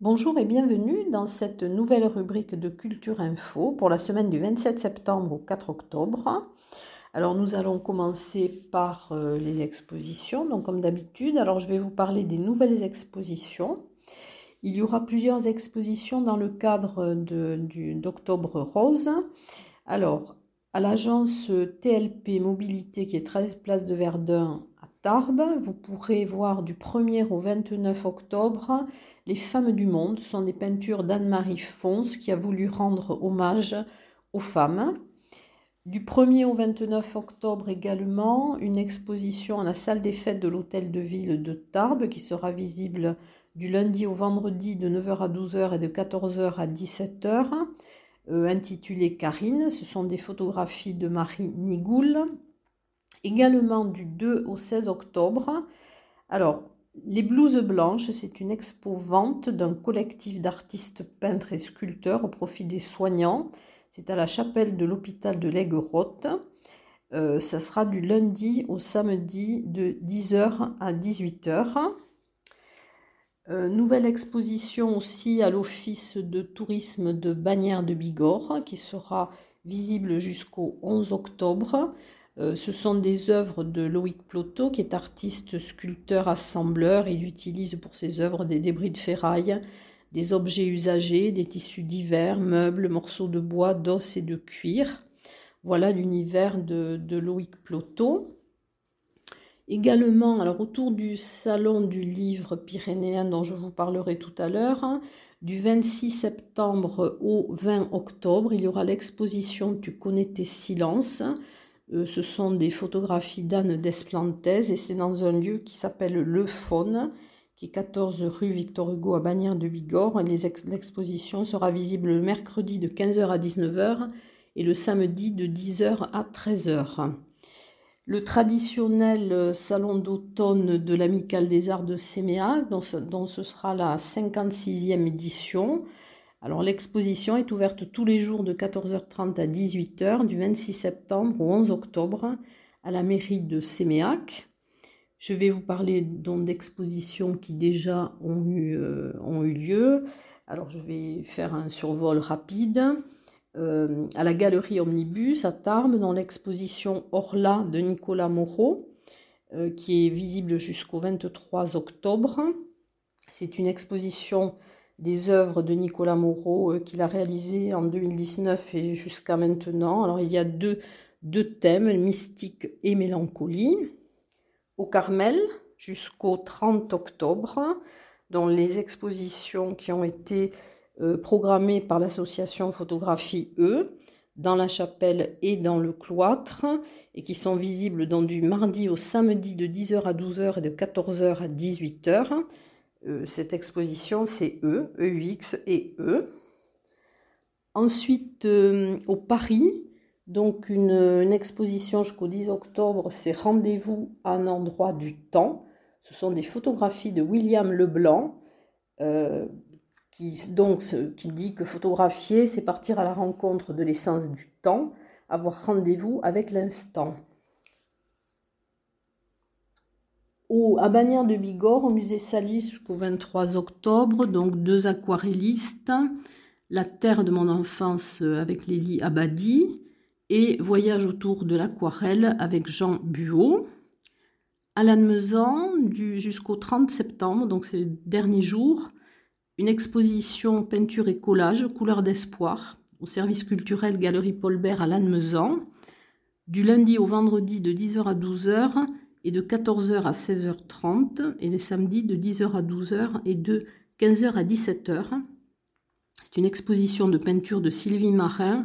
Bonjour et bienvenue dans cette nouvelle rubrique de Culture Info pour la semaine du 27 septembre au 4 octobre. Alors nous allons commencer par euh, les expositions, donc comme d'habitude. Alors je vais vous parler des nouvelles expositions. Il y aura plusieurs expositions dans le cadre d'Octobre Rose. Alors, à l'agence TLP Mobilité qui est 13 place de Verdun à Tarbes, vous pourrez voir du 1er au 29 octobre les femmes du monde sont des peintures d'Anne-Marie Fons qui a voulu rendre hommage aux femmes. Du 1er au 29 octobre également, une exposition à la salle des fêtes de l'hôtel de ville de Tarbes qui sera visible du lundi au vendredi de 9h à 12h et de 14h à 17h, euh, intitulée Karine. Ce sont des photographies de Marie Nigoul. Également du 2 au 16 octobre. Alors, les blouses blanches, c'est une expo-vente d'un collectif d'artistes peintres et sculpteurs au profit des soignants. C'est à la chapelle de l'hôpital de l'Aigues-Rotte. Euh, ça sera du lundi au samedi de 10h à 18h. Euh, nouvelle exposition aussi à l'Office de tourisme de Bagnères de Bigorre qui sera visible jusqu'au 11 octobre. Euh, ce sont des œuvres de Loïc Ploto, qui est artiste, sculpteur, assembleur. Il utilise pour ses œuvres des débris de ferraille, des objets usagés, des tissus divers, meubles, morceaux de bois, d'os et de cuir. Voilà l'univers de, Loïc Ploto. Également, alors autour du salon du livre pyrénéen dont je vous parlerai tout à l'heure, hein, du 26 septembre au 20 octobre, il y aura l'exposition Tu connais tes silences euh, ce sont des photographies d'Anne Desplantes et c'est dans un lieu qui s'appelle Le Faune, qui est 14 rue Victor Hugo à Bagnères de Bigorre. L'exposition sera visible le mercredi de 15h à 19h et le samedi de 10h à 13h. Le traditionnel euh, salon d'automne de l'Amicale des Arts de Séméac, dont, ce sera la 56e édition, alors l'exposition est ouverte tous les jours de 14h30 à 18h du 26 septembre au 11 octobre à la mairie de Séméac. Je vais vous parler d'expositions qui déjà ont eu, euh, lieu. Alors je vais faire un survol rapide. Euh, à la galerie Omnibus à Tarbes dans l'exposition Orla de Nicolas Moreau euh, qui est visible jusqu'au 23 octobre. C'est une exposition des œuvres de Nicolas Moreau euh, qu'il a réalisées en 2019 et jusqu'à maintenant. Alors il y a deux, deux thèmes, mystique et mélancolie. Au Carmel, jusqu'au 30 octobre, dans les expositions qui ont été euh, programmées par l'association Photographie E, dans la chapelle et dans le cloître, et qui sont visibles donc du mardi au samedi de 10h à 12h et de 14h à 18h. Euh, cette exposition, c'est E, EUX et E. Ensuite, euh, au Paris, donc une, exposition jusqu'au 10 octobre, c'est Rendez-vous à un endroit du temps. Ce sont des photographies de William Leblanc, euh, qui, dit que photographier, c'est partir à la rencontre de l'essence du temps, avoir rendez-vous avec l'instant. À Bagnères de Bigorre, au musée Salis jusqu'au 23 octobre, donc deux aquarellistes, La terre de mon enfance avec Lélie Abadi et Voyage autour de l'aquarelle avec Jean Buot. À Lannemezan, jusqu'au 30 septembre, donc c'est le dernier jour, une exposition peinture et collage, couleur d'espoir, au service culturel Galerie Paulbert à Lannemezan, du lundi au vendredi de 10h à 12h et de 14h à 16h30 et les samedis de 10h à 12h et de 15h à 17h. C'est une exposition de peinture de Sylvie Marin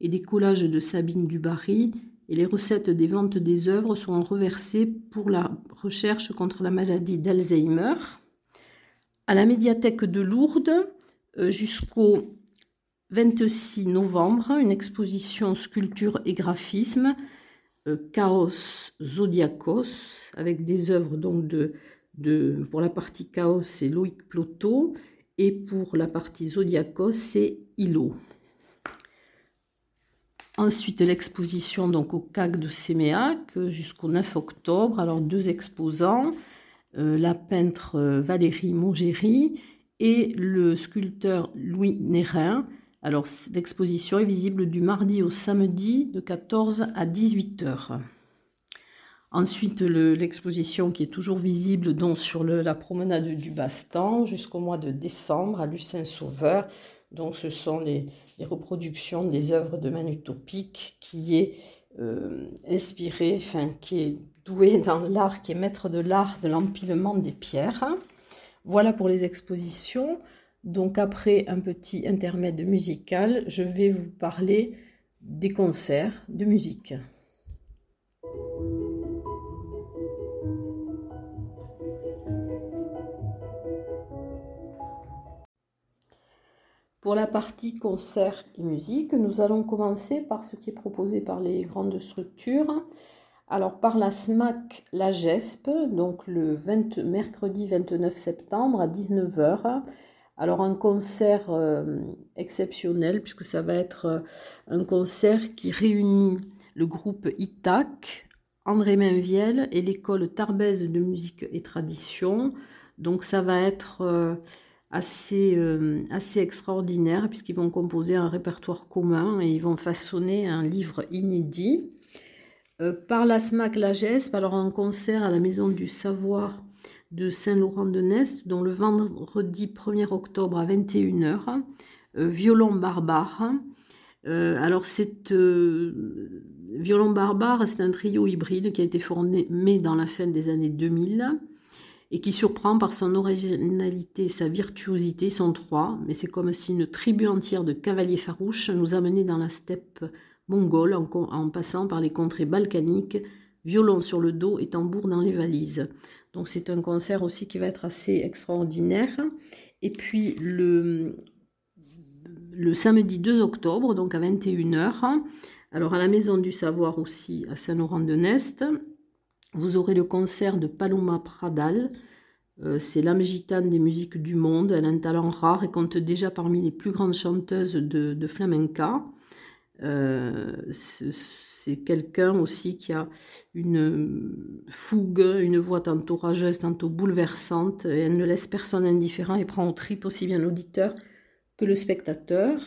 et des collages de Sabine Dubarry et les recettes des ventes des œuvres sont reversées pour la recherche contre la maladie d'Alzheimer. À la médiathèque de Lourdes, euh, jusqu'au 26 novembre, une exposition sculpture et graphisme Chaos Zodiacos, avec des œuvres donc de, pour la partie Chaos, c'est Loïc Ploto, et pour la partie Zodiacos, c'est Hilo. Ensuite, l'exposition donc au CAC de Séméac jusqu'au 9 octobre. Alors, deux exposants, la peintre Valérie Mongéry et le sculpteur Louis Nérin. Alors, l'exposition est visible du mardi au samedi de 14 à 18 heures. Ensuite, l'exposition qui est toujours visible donc sur la promenade du Bastan jusqu'au mois de décembre à Lucin Sauveur. Donc, ce sont les, reproductions des œuvres de Manu Topic qui est euh, inspiré, enfin, qui est doué dans l'art, qui est maître de l'art de l'empilement des pierres. Voilà pour les expositions. Donc, après un petit intermède musical, je vais vous parler des concerts de musique. Pour la partie concert et musique, nous allons commencer par ce qui est proposé par les grandes structures. Alors par la SMAC La GESP, donc le mercredi 29 septembre à 19h. Alors un concert euh, exceptionnel puisque ça va être euh, un concert qui réunit le groupe ITAC, André Mainviel et l'école Tarbèze de musique et tradition. Donc ça va être euh, assez, extraordinaire puisqu'ils vont composer un répertoire commun et ils vont façonner un livre inédit. Par la SMAC La GESP, alors un concert à la Maison du Savoir de Saint-Laurent-de-Nest, dont le vendredi 1er octobre à 21h, euh, violon barbare. alors c'est violon barbare, c'est un trio hybride qui a été formé dans la fin des années 2000 et qui surprend par son originalité, sa virtuosité, son trois, mais c'est comme si une tribu entière de cavaliers farouches nous amenait dans la steppe mongole en, passant par les contrées balkaniques, violon sur le dos et tambour dans les valises. Donc c'est un concert aussi qui va être assez extraordinaire. Et puis le, le samedi 2 octobre, donc à 21h, alors à la Maison du Savoir aussi à Saint-Laurent-de-Nest, vous aurez le concert de Paloma Pradal. Euh, c'est l'âme gitane des musiques du monde. Elle a un talent rare et compte déjà parmi les plus grandes chanteuses de, flamenca. Euh, c'est quelqu'un aussi qui a une fougue, une voix tantôt rageuse, tantôt bouleversante. Elle ne laisse personne indifférent et prend au trip aussi bien l'auditeur que le spectateur.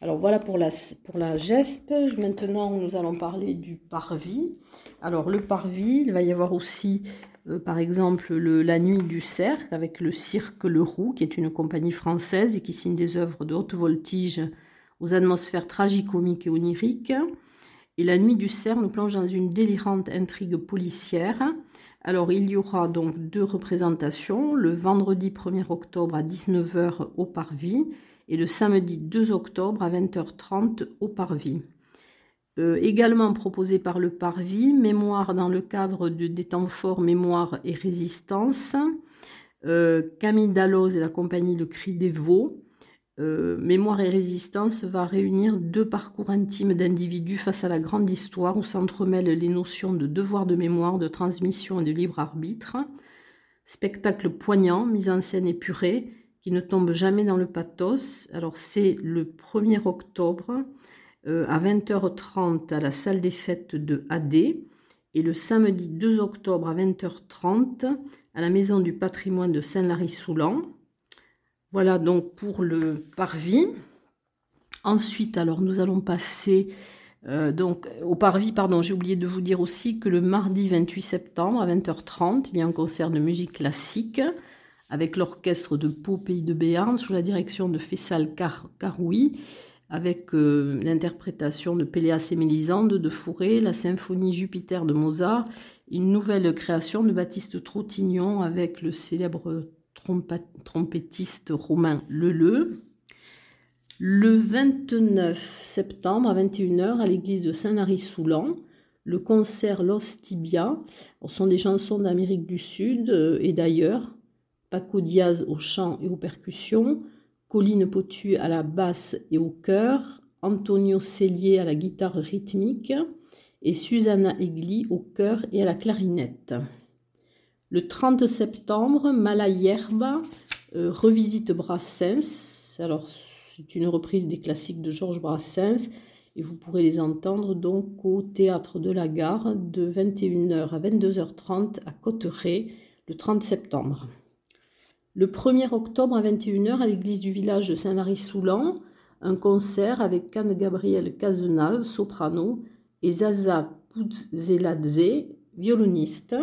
Alors voilà pour la, pour la GESP. Maintenant, nous allons parler du parvis. Alors le parvis, il va y avoir aussi, euh, par exemple, la nuit du cercle avec le cirque Le Roux, qui est une compagnie française et qui signe des œuvres de haute voltige aux atmosphères tragicomiques et oniriques. Et la nuit du cerf nous plonge dans une délirante intrigue policière. Alors il y aura donc deux représentations, le vendredi 1er octobre à 19h au Parvis et le samedi 2 octobre à 20h30 au Parvis. Euh, également proposé par le Parvis, Mémoire dans le cadre de, des temps forts Mémoire et Résistance. Euh, Camille Dalloz et la compagnie Le Cri des Veaux. Euh, Mémoire et Résistance va réunir deux parcours intimes d'individus face à la grande histoire où s'entremêlent les notions de devoir de mémoire, de transmission et de libre arbitre. Spectacle poignant, mise en scène épurée, qui ne tombe jamais dans le pathos. Alors c'est le 1er octobre euh, à 20h30 à la salle des fêtes de AD et le samedi 2 octobre à 20h30 à la maison du patrimoine de Saint-Lary-Soulan. Voilà donc pour le parvis. Ensuite, alors nous allons passer euh, donc au parvis, pardon, j'ai oublié de vous dire aussi que le mardi 28 septembre à 20h30, il y a un concert de musique classique avec l'orchestre de Pau Pays de Béarn sous la direction de Fessal Caroui, avec euh, l'interprétation de Péléas et Mélisande de Fourré, la symphonie Jupiter de Mozart, une nouvelle création de Baptiste Trottignon avec le célèbre trompettiste romain Leleu. Le 29 septembre à 21h à l'église de Saint-Lary-Soulan, le concert Los Tibia. Ce sont des chansons d'Amérique du Sud euh, et d'ailleurs, Paco Diaz au chant et aux percussions, Colline Potu à la basse et au chœur, Antonio Cellier à la guitare rythmique et Susanna Egli au chœur et à la clarinette. Le 30 septembre, Mala Yerba euh, revisite Brassens. Alors, c'est une reprise des classiques de Georges Brassens. et vous pourrez les entendre donc au théâtre de la gare de 21h à 22h30 à Cotteret le 30 septembre. Le 1er octobre à 21h à l'église du village de Saint-Lary-Soulan, un concert avec Anne Gabriel Cazenave, soprano, et Zaza Puzzeladze, violoniste.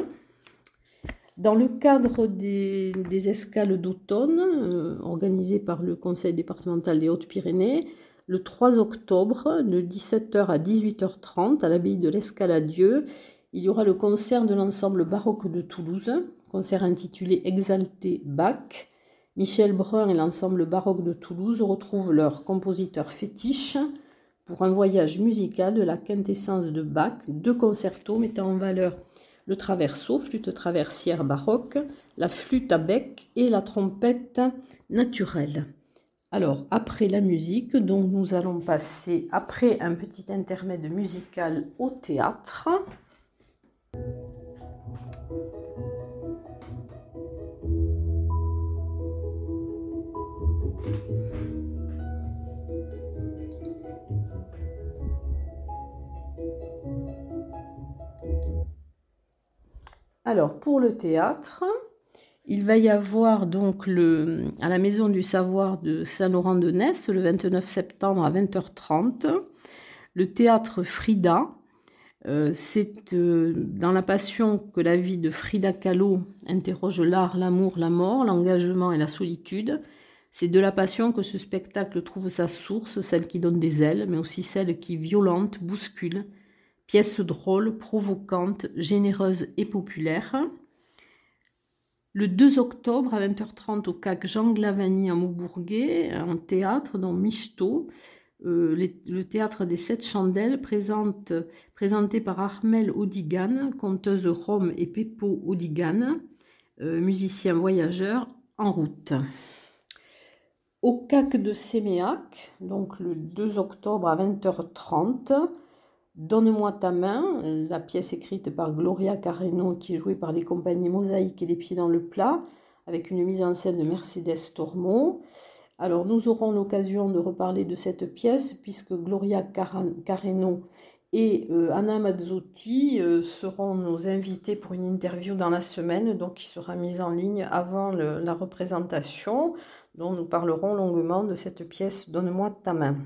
Dans le cadre des, escales d'automne euh, organisées par le Conseil départemental des Hautes-Pyrénées, le 3 octobre, de 17h à 18h30, à l'abbaye de l'Escale à Dieu, il y aura le concert de l'ensemble baroque de Toulouse, concert intitulé Exalté Bach. Michel Brun et l'ensemble baroque de Toulouse retrouvent leur compositeur fétiche pour un voyage musical de la quintessence de Bach, deux concertos mettant en valeur le traverso, flûte traversière baroque, la flûte à bec et la trompette naturelle. Alors, après la musique, donc nous allons passer, après un petit intermède musical, au théâtre. Alors, pour le théâtre, il va y avoir donc à la Maison du Savoir de Saint-Laurent-de-Nest le 29 septembre à 20h30 le théâtre Frida. Euh, c'est euh, dans la passion que la vie de Frida Kahlo interroge l'art, l'amour, la mort, l'engagement et la solitude. C'est de la passion que ce spectacle trouve sa source, celle qui donne des ailes, mais aussi celle qui violente, bouscule, Pièce drôle, provocante, généreuse et populaire. Le 2 octobre à 20h30 au CAC Jean Glavani à Maubourguet, en théâtre dans Michto, euh, le théâtre des Sept Chandelles, présenté par Armel Odigan, conteuse Rome et Peppo Odigan, euh, musicien voyageur en route. Au CAC de Séméac, donc le 2 octobre à 20h30, Donne-moi ta main, la pièce écrite par Gloria Carreno qui est jouée par les compagnies Mosaïque et Les Pieds dans le Plat, avec une mise en scène de Mercedes Tormo. Alors nous aurons l'occasion de reparler de cette pièce puisque Gloria Carreno et euh, Anna Mazzotti euh, seront nos invités pour une interview dans la semaine, donc qui sera mise en ligne avant la représentation, dont nous parlerons longuement de cette pièce Donne-moi ta main.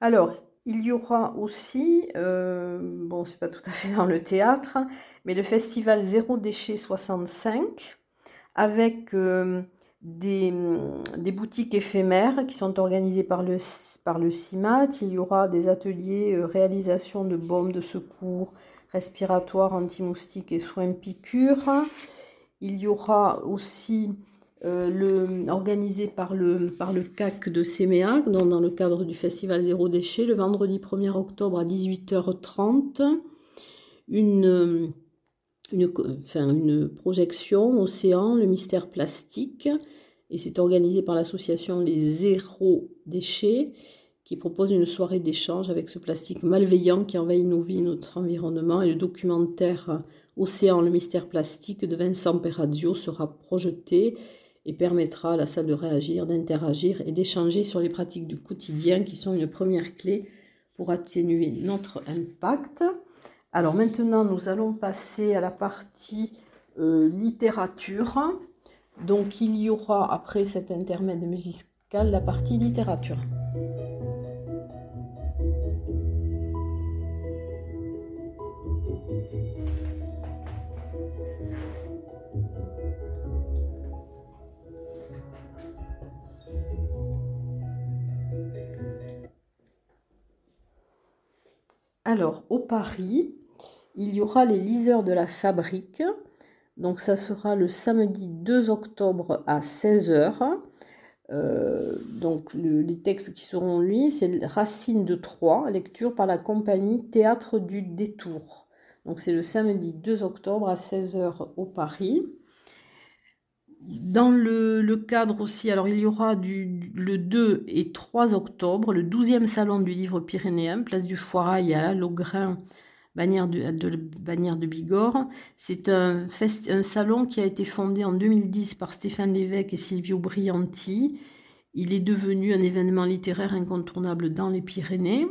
Alors, il y aura aussi, euh, bon, c'est pas tout à fait dans le théâtre, mais le festival Zéro Déchet 65 avec euh, des, boutiques éphémères qui sont organisées par le, par le CIMAT. Il y aura des ateliers euh, réalisation de bombes de secours respiratoires, anti-moustiques et soins piqûres. Il y aura aussi euh, organisé par le, par le CAC de Séméac, dans, dans le cadre du festival Zéro Déchet, le vendredi 1er octobre à 18h30, une, une, enfin, une projection Océan, le mystère plastique, et c'est organisé par l'association Les Zéro Déchets, qui propose une soirée d'échange avec ce plastique malveillant qui envahit nos vies, notre environnement, et le documentaire Océan, le mystère plastique de Vincent Perradio sera projeté et permettra à la salle de réagir, d'interagir et d'échanger sur les pratiques du quotidien qui sont une première clé pour atténuer notre impact. Alors maintenant, nous allons passer à la partie euh, littérature. Donc il y aura après cet intermède musical la partie littérature. Alors, au Paris, il y aura les liseurs de la fabrique. Donc, ça sera le samedi 2 octobre à 16h. Euh, donc, les textes qui seront lus, c'est Racine de Troyes, lecture par la compagnie Théâtre du Détour. Donc, c'est le samedi 2 octobre à 16h au Paris. Dans le, cadre aussi, alors il y aura du, le 2 et 3 octobre, le 12e salon du livre pyrénéen, place du Foirail à la Logrin, bannière de, de Bigorre. C'est un, un salon qui a été fondé en 2010 par Stéphane Lévesque et Silvio Brianti. Il est devenu un événement littéraire incontournable dans les Pyrénées.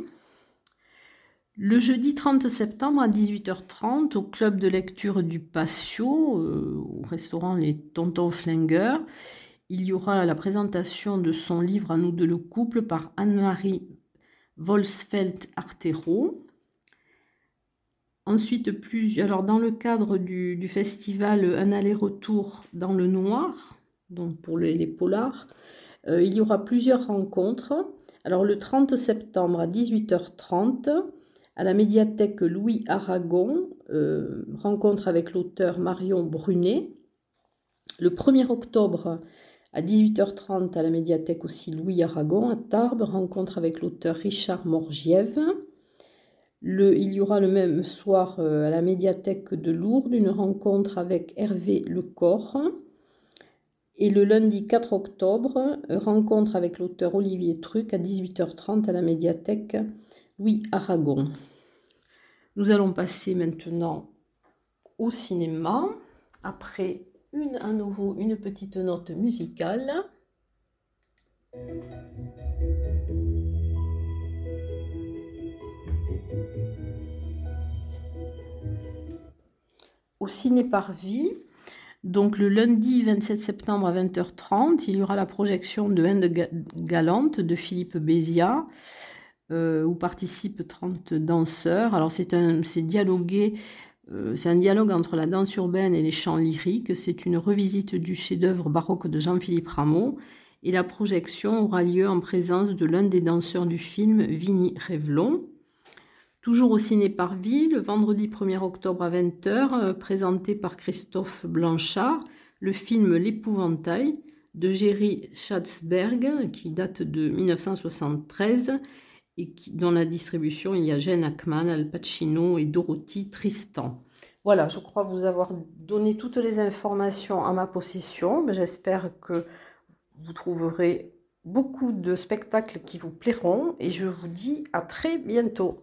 Le jeudi 30 septembre à 18h30, au club de lecture du Patio, euh, au restaurant Les Tontons Flingueurs, il y aura la présentation de son livre À nous de le couple par Anne-Marie Volsfeld-Artero. Ensuite, plus, dans le cadre du, festival Un aller-retour dans le noir, donc pour les, polars, euh, il y aura plusieurs rencontres. Alors le 30 septembre à 18h30, à la médiathèque Louis Aragon, euh, rencontre avec l'auteur Marion Brunet. Le 1er octobre à 18h30 à la médiathèque aussi Louis Aragon à Tarbes, rencontre avec l'auteur Richard Morgiev. il y aura le même soir euh, à la médiathèque de Lourdes une rencontre avec Hervé Lecor. Et le lundi 4 octobre, rencontre avec l'auteur Olivier Truc à 18h30 à la médiathèque Louis Aragon. Nous allons passer maintenant au cinéma. Après une, à nouveau une petite note musicale. Au ciné par vie, donc le lundi 27 septembre à 20h30, il y aura la projection de Inde Galante de Philippe Béziat. Euh, où participent 30 danseurs. Alors c'est un, dialogué, euh, c'est un dialogue entre la danse urbaine et les chants lyriques. C'est une revisite du chef-d'œuvre baroque de Jean-Philippe Rameau. Et la projection aura lieu en présence de l'un des danseurs du film, Vinny Revlon. Toujours au ciné par le vendredi 1er octobre à 20h, euh, présenté par Christophe Blanchard, le film L'épouvantail de Jerry Schatzberg, qui date de 1973 et qui, dans la distribution, il y a Jeanne Ackman, Al Pacino et Dorothy Tristan. Voilà, je crois vous avoir donné toutes les informations à ma possession. J'espère que vous trouverez beaucoup de spectacles qui vous plairont et je vous dis à très bientôt.